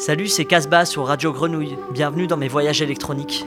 Salut, c'est Casbah sur Radio Grenouille. Bienvenue dans mes voyages électroniques.